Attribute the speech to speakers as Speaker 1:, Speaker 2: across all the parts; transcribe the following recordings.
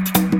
Speaker 1: para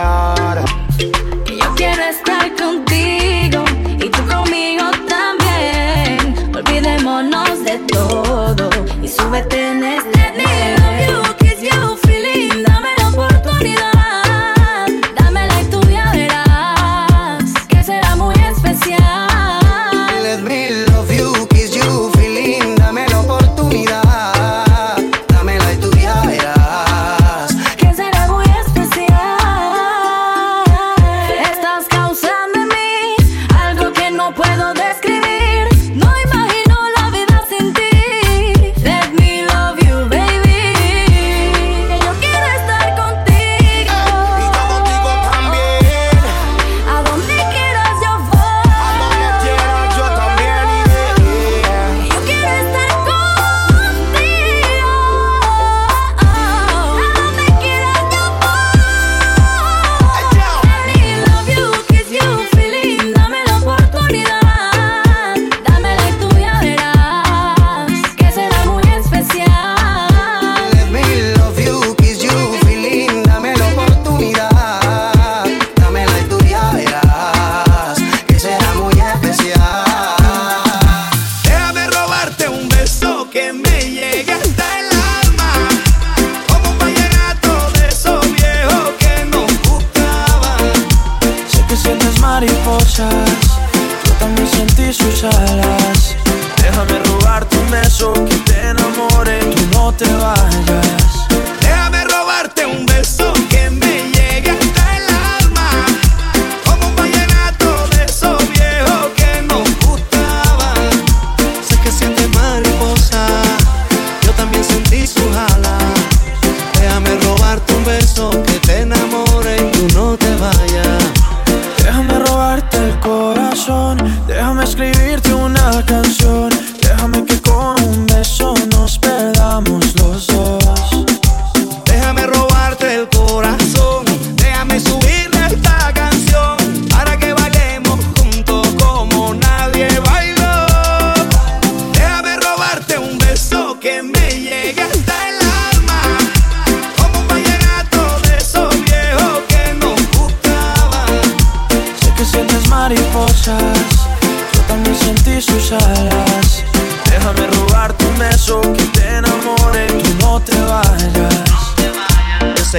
Speaker 1: se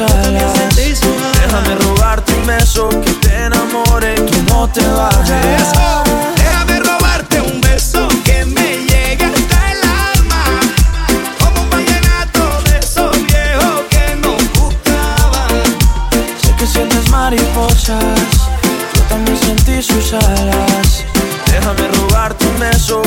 Speaker 2: alas. Déjame robarte un beso que te enamore, que no te vayas.
Speaker 3: Déjame robarte un beso que me llegue hasta el alma. Como un vallenato de esos viejos que nos gustaban.
Speaker 2: Sé que sientes mariposas, yo también sentí sus alas. Déjame robarte un beso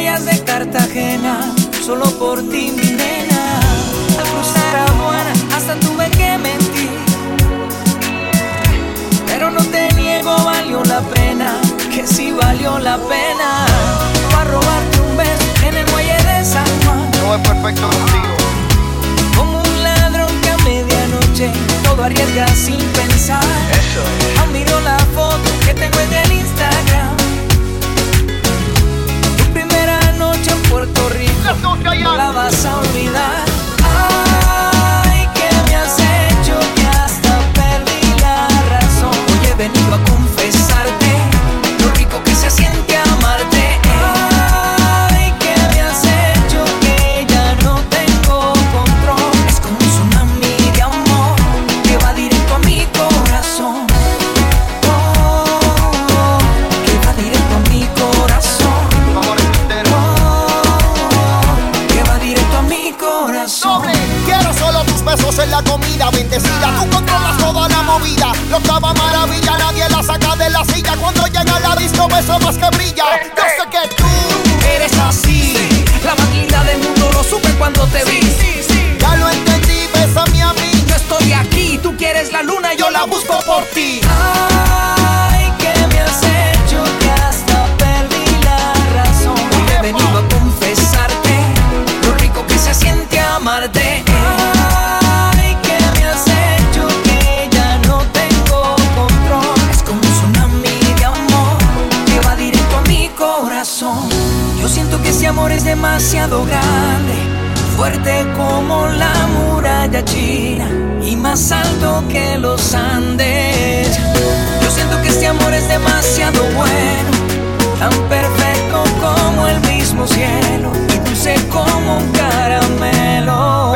Speaker 4: murallas de Cartagena, solo por ti, mi nena. Al cruzar aduana, hasta tuve que mentir. Pero no te niego, valió la pena, que sí valió la pena. Va a robarte un beso en el muelle de San Juan.
Speaker 5: No es perfecto contigo.
Speaker 4: Como un ladrón que a medianoche todo arriesga sin pensar. Aún miro la foto que tengo en el Instagram. Puerto Rico, no la vas a olvidar.
Speaker 5: Cuando llega la disco, beso más que brilla. Yo sé que tú
Speaker 4: Eres así, la más linda del mundo, lo supe cuando te vi.
Speaker 5: ya lo entendí, bésame a mí.
Speaker 4: Yo estoy aquí, tú quieres la luna, yo la busco por ti. Ay, fuerte como la muralla china y más alto que los Andes. Yo siento que este amor es demasiado bueno, tan perfecto como el mismo cielo y dulce como un caramelo.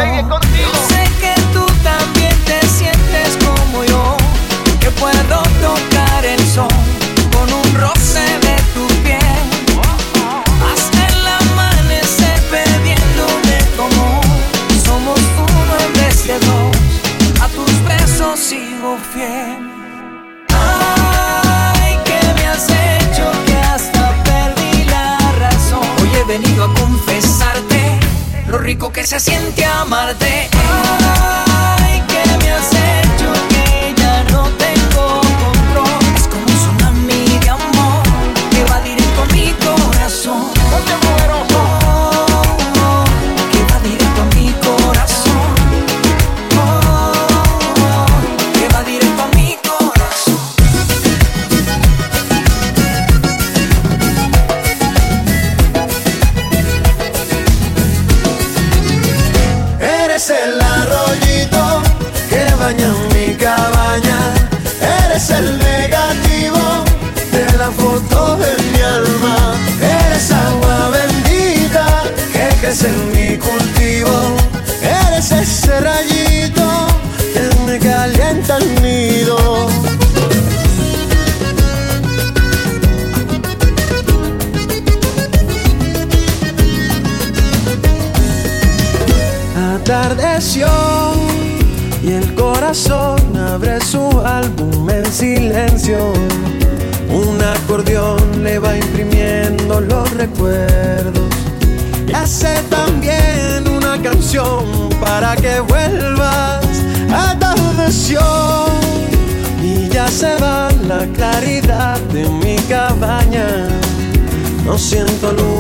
Speaker 4: Que se siente amarte.
Speaker 5: Siento luz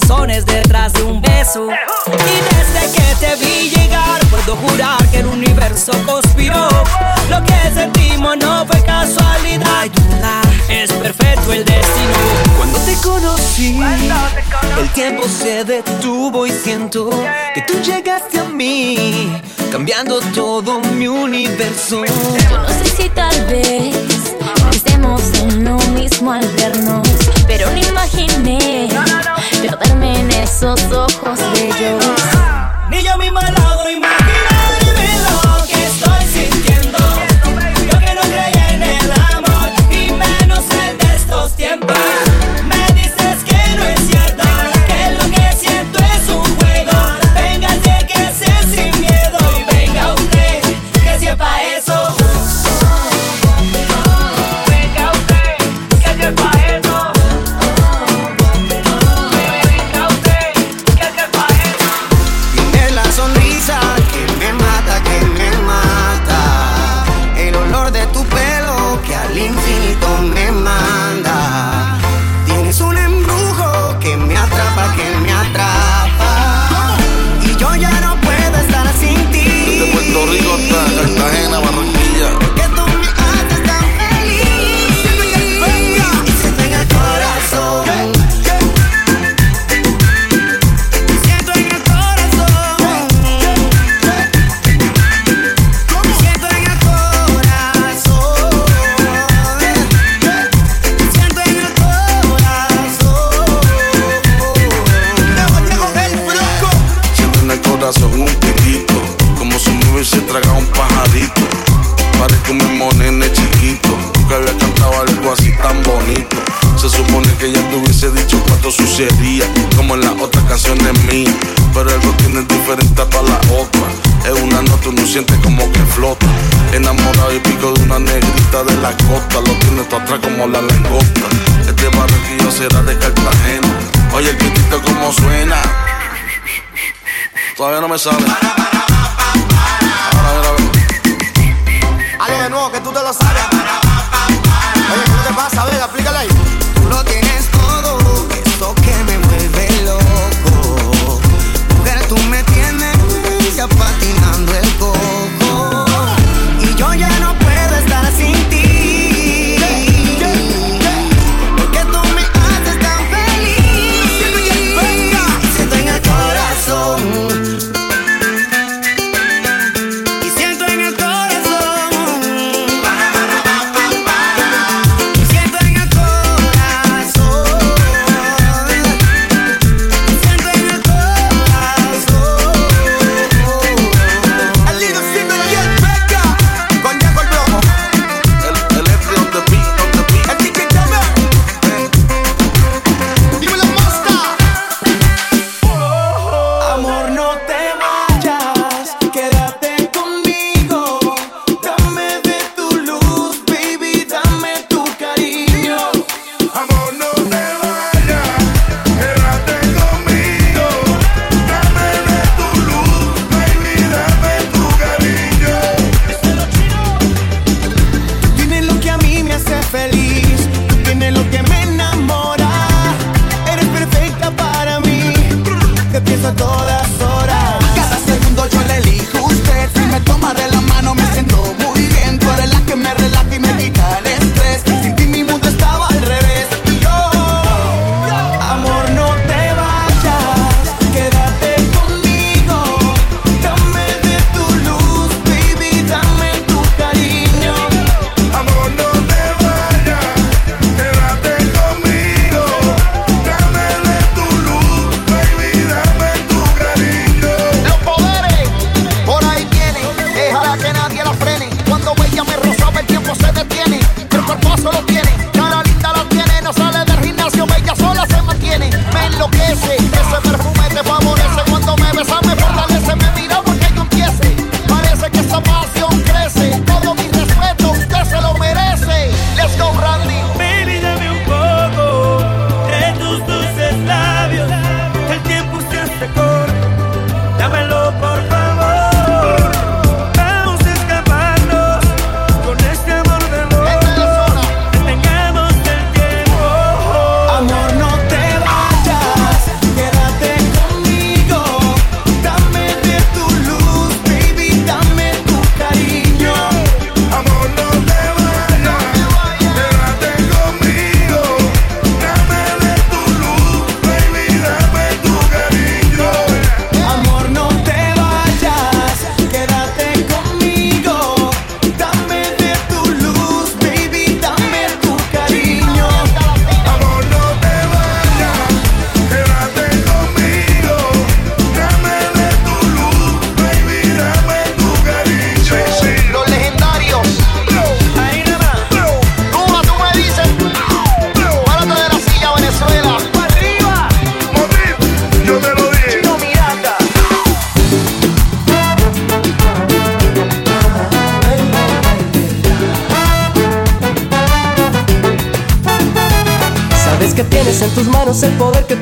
Speaker 6: razones detrás de un beso. Y desde que te vi llegar, puedo jurar que el universo conspiró. Lo que sentimos no fue casualidad. Es perfecto el destino.
Speaker 7: Cuando te conocí, el tiempo se detuvo y siento que tú llegaste a mí, cambiando todo mi universo.
Speaker 8: Yo no sé si tal vez estemos en lo mismo al vernos, pero no imaginé perderme en esos ojos de.
Speaker 6: Ni yo misma logro
Speaker 5: Ramazan.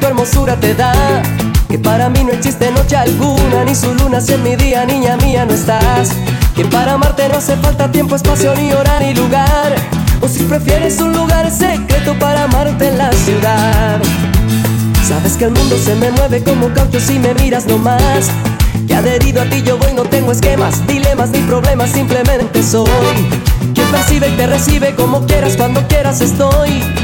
Speaker 5: Tu
Speaker 9: hermosura te da. Que para mí no existe noche alguna, ni su luna si en mi día, niña mía, no estás. Que para amarte no hace falta tiempo, espacio, ni hora, ni lugar. O si prefieres un lugar secreto para amarte en la ciudad. Sabes que el mundo se me mueve como caucho si me miras nomás. Que adherido a ti yo voy, no tengo esquemas, dilemas ni problemas, simplemente soy. Quien percibe y te recibe como quieras, cuando quieras estoy.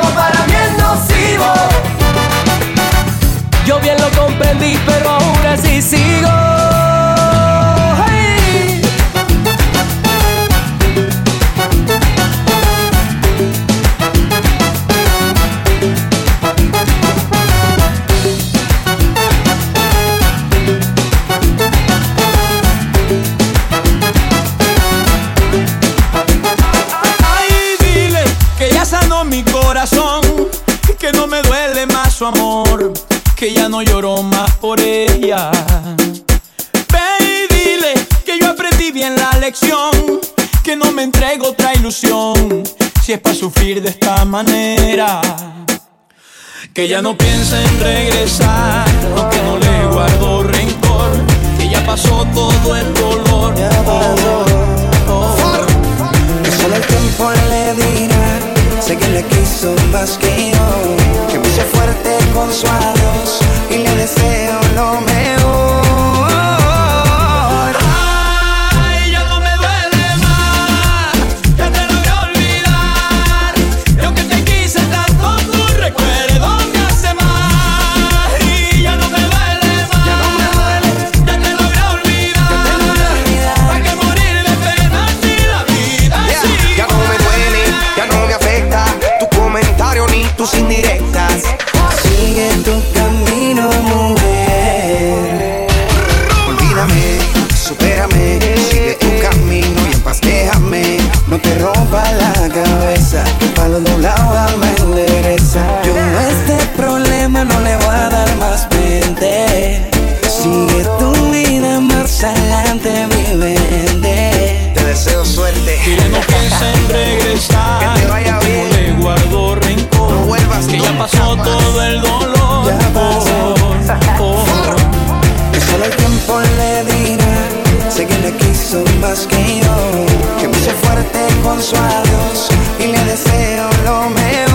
Speaker 9: comprendí, pero aún así sigo.
Speaker 10: Que ya no lloro más por ella. Ve y dile que yo aprendí bien la lección, que no me entrego otra ilusión, si es para sufrir de esta manera. Que ya no piensa en regresar, aunque no le guardo rencor, que ya pasó todo el dolor.
Speaker 5: Que solo el tiempo le dirá Sé que le quiso más que yo Hizo fuerte con su adiós Y le deseo lo mejor
Speaker 10: Ay, ya no me duele más, ya te logré olvidar. Y aunque te quise tanto, tu recuerdo me hace mal. Y ya no me duele más, ya no me duele, ya te logré olvidar. ¿Para qué morir de pena si la vida sigue
Speaker 5: Ya no me duele, ya no me afecta Tu comentario ni tus indirectas. Sigue tu camino, mujer. Olvídame, supérame Sigue tu camino y en paz déjame. No te rompa la cabeza Pa' los dos lados
Speaker 10: pasó todo el dolor
Speaker 5: Ya pasó.
Speaker 10: Oh.
Speaker 5: Que solo el tiempo le dirá Sé que le quiso más que yo Que me hice fuerte con su adiós Y le deseo lo mejor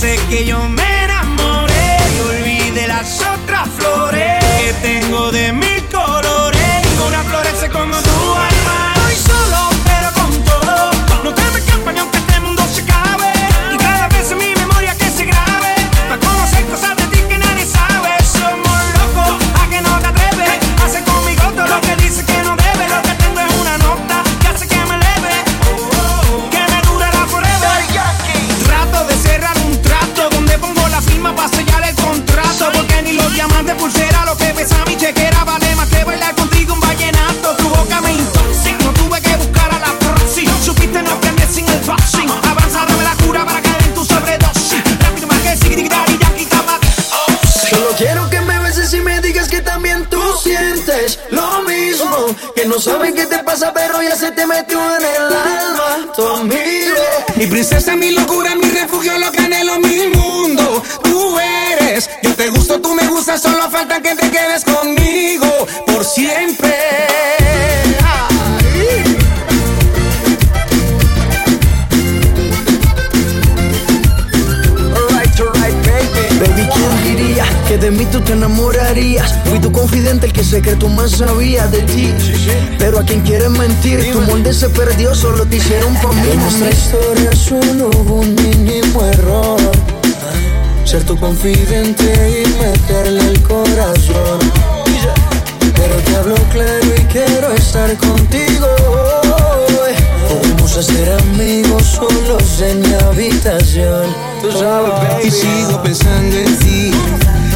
Speaker 10: sé
Speaker 11: que yo me princesa, mi locura, mi refugio, lo que anhelo, mi mundo. Tú eres, yo te gusto, tú me gustas, solo falta que te quedes conmigo
Speaker 12: confidente, el que secreto más sabía de ti. Pero a quien quieres mentir, tu molde se perdió, solo te hicieron pa' mí.
Speaker 7: En nuestra historia solo hubo un mínimo error. Ser tu confidente y meterle el corazón. Pero te hablo claro y quiero estar contigo. Podemos ser amigos solos en mi habitación. Tú sabes, baby.
Speaker 11: Y sigo pensando en ti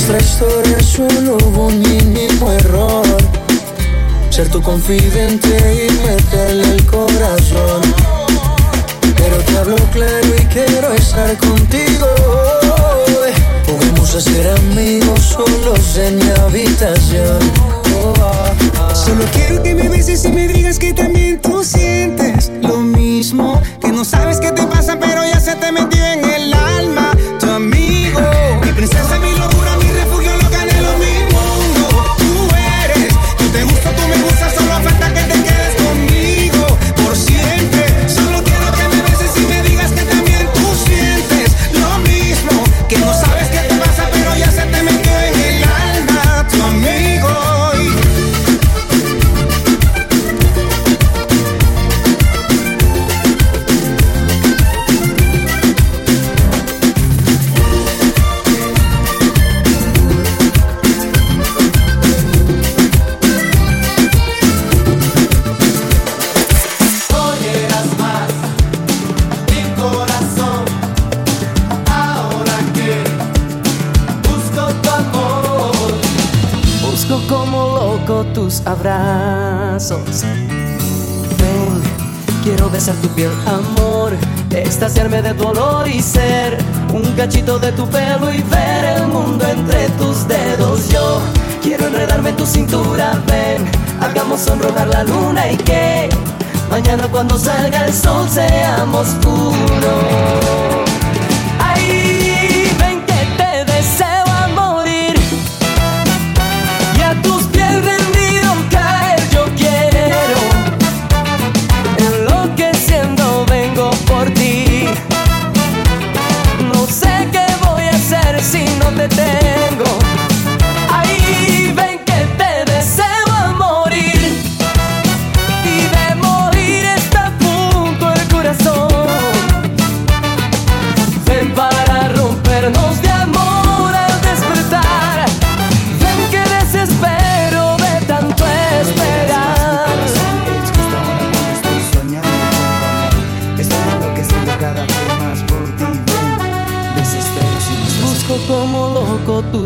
Speaker 7: nuestra historia solo hubo un mínimo error. Ser tu confidente y meterle el corazón. Pero te hablo claro y quiero estar contigo. Podemos ser amigos solos en mi habitación. Oh, ah, ah.
Speaker 11: Solo quiero que me beses y me digas que también tú sientes
Speaker 9: Ven, quiero besar tu piel, amor. Extasiarme de tu olor y ser un cachito de tu pelo y ver el mundo entre tus dedos. Yo quiero enredarme en tu cintura, ven, hagamos sonrojar la luna y que mañana cuando salga el sol seamos uno.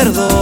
Speaker 13: Olimpiadas.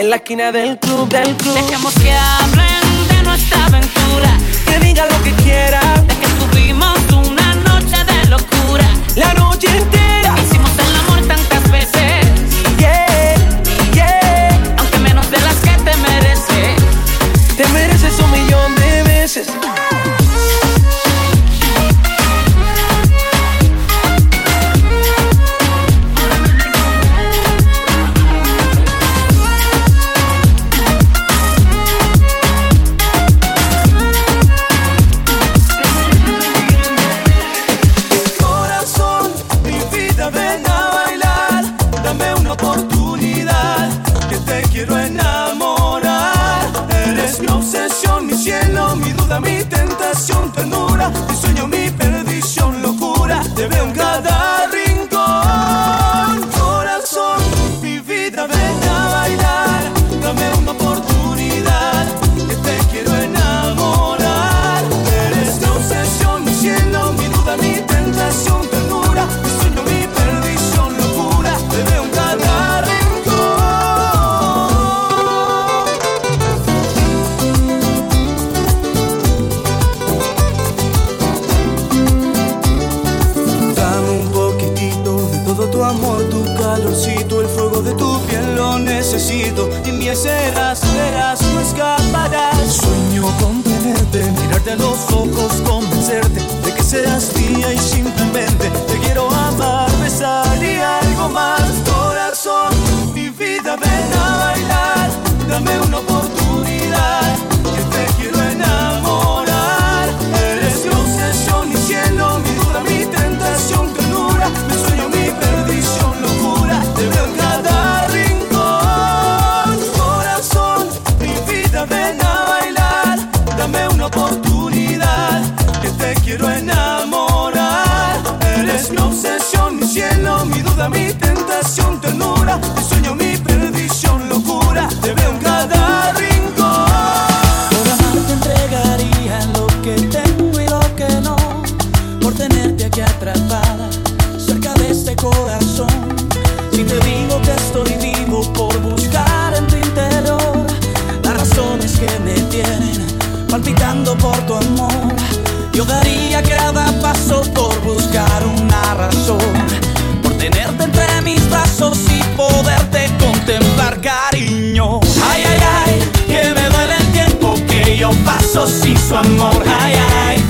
Speaker 13: en la
Speaker 14: esquina del club, del club.
Speaker 15: Dejemos que hablen de nuestra aventura.
Speaker 14: Que digan lo que quieran.
Speaker 15: De que tuvimos una noche de locura.
Speaker 14: La noche entera.
Speaker 15: Hicimos el amor tantas veces.
Speaker 14: Yeah, yeah.
Speaker 15: Aunque menos de las que te mereces.
Speaker 14: Te mereces un paso sin su amor. Ay, ay,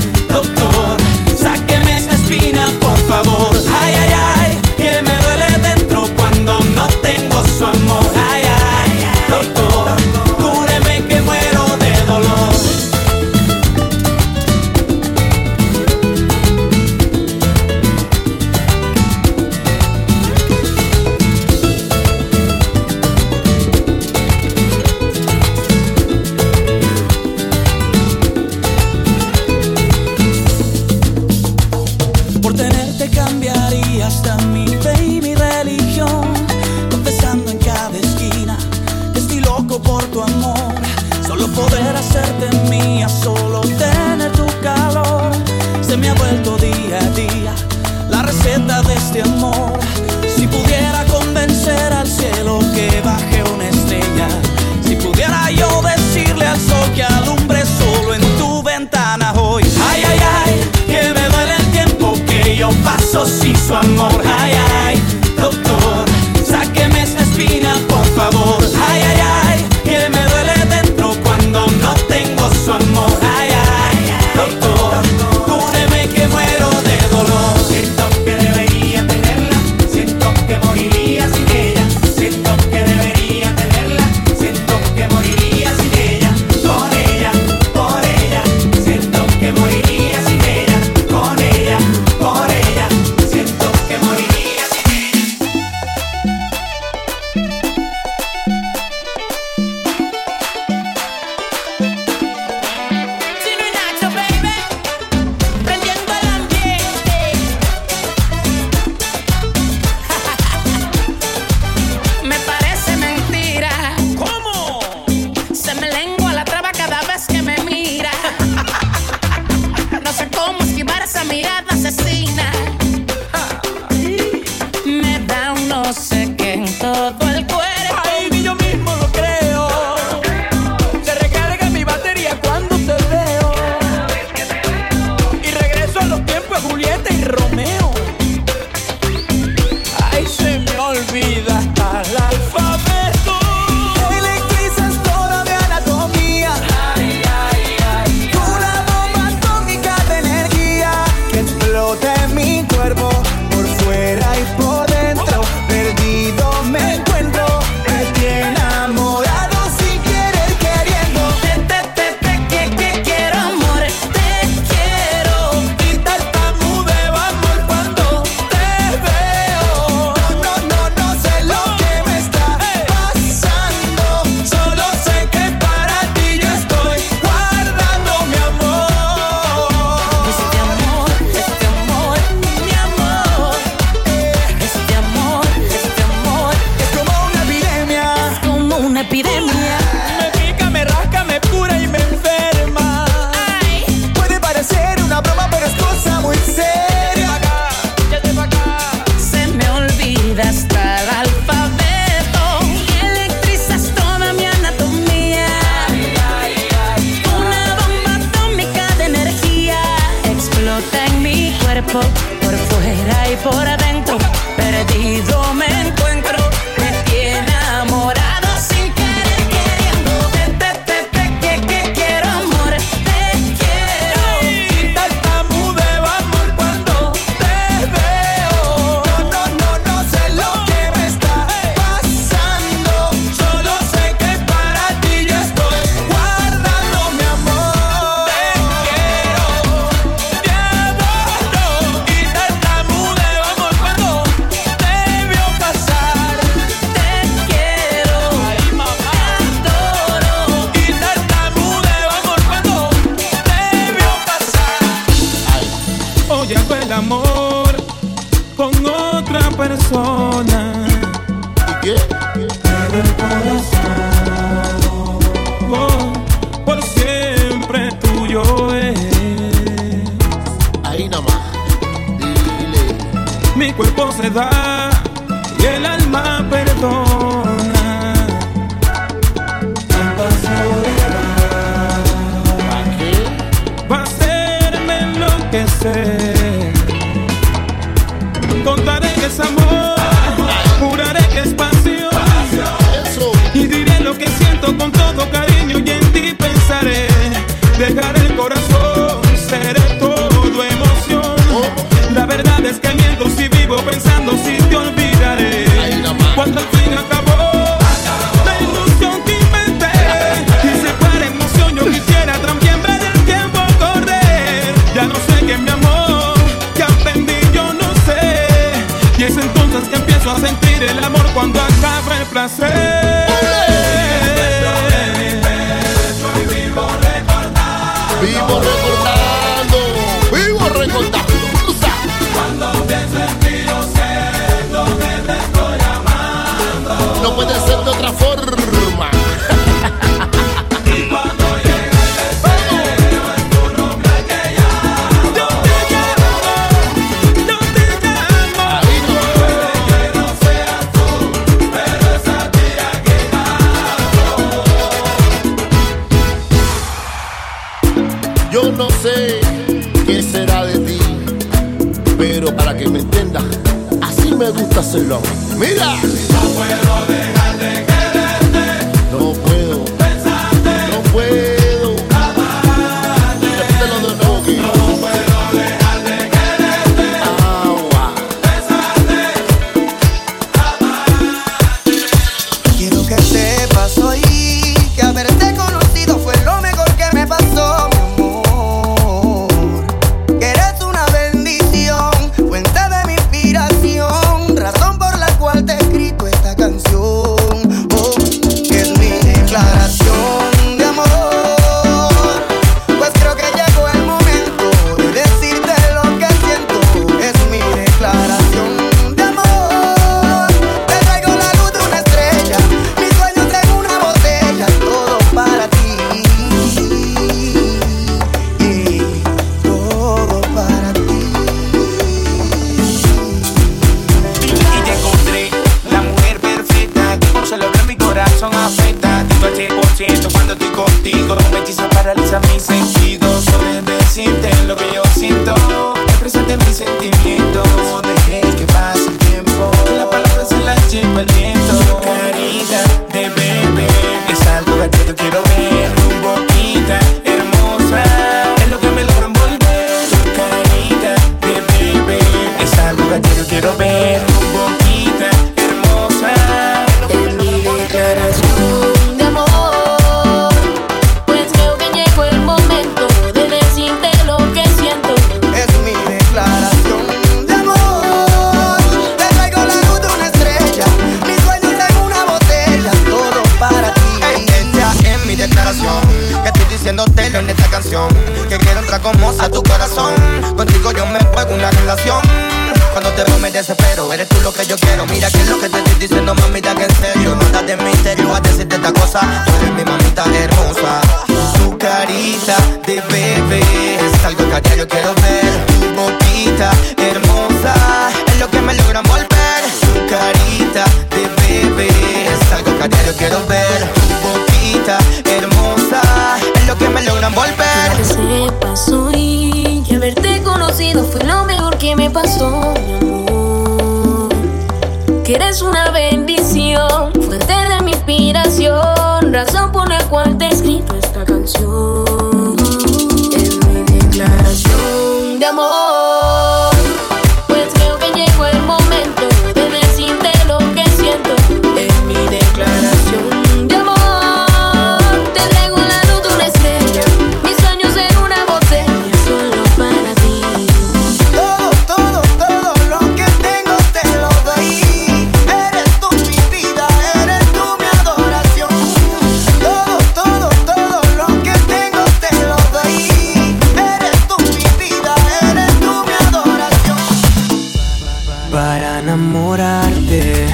Speaker 2: enamorarte.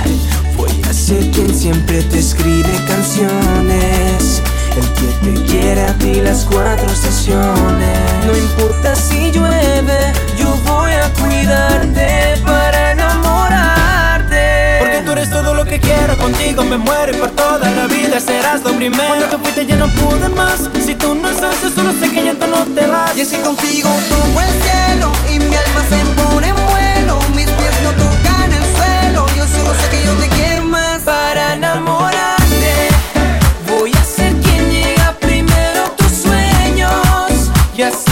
Speaker 2: Voy a ser quien siempre te escribe canciones. El que te quiere a ti las cuatro sesiones. No importa si llueve, yo voy a cuidarte para enamorarte.
Speaker 11: Porque tú eres todo lo que quiero, contigo me muero y por toda la vida serás lo primero. Cuando te fuiste ya no pude más. Si tú no estás, solo sé que ya no te vas.
Speaker 2: Y es contigo tomo el cielo y mi alma se pone en vuelo suelo.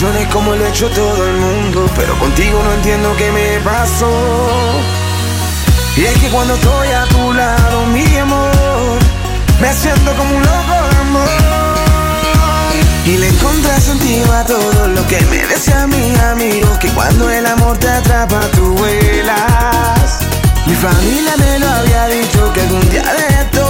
Speaker 16: Desilusiones como lo ha hecho todo el mundo Pero contigo no entiendo qué me pasó. Y es que cuando estoy a tu lado, mi amor Me siento como un loco de amor. Y le encontré sentido a todo lo que me decía mi amigo Que cuando el amor te atrapa tú vuelas. Mi familia me lo había dicho que algún día de esto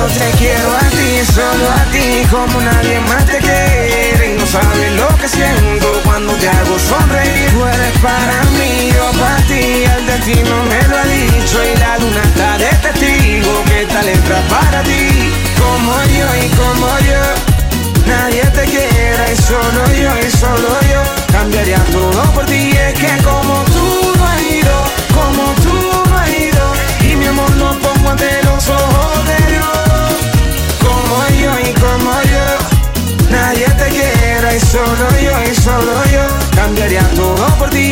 Speaker 16: yo te quiero a ti, solo a ti, como nadie más te quiere. Y no sabes lo que siento cuando te hago sonreír. Tú eres para mí, yo para ti, el destino me lo ha dicho. Y la luna está de testigo que esta letra para ti. Como yo y como yo, nadie te quiere. Y solo yo y solo yo, cambiaría todo por ti. Es que como tú no has ido, como tú no has ido. Y mi amor lo pongo ante los ojos quiera y solo yo y solo yo. Cambiaría todo por ti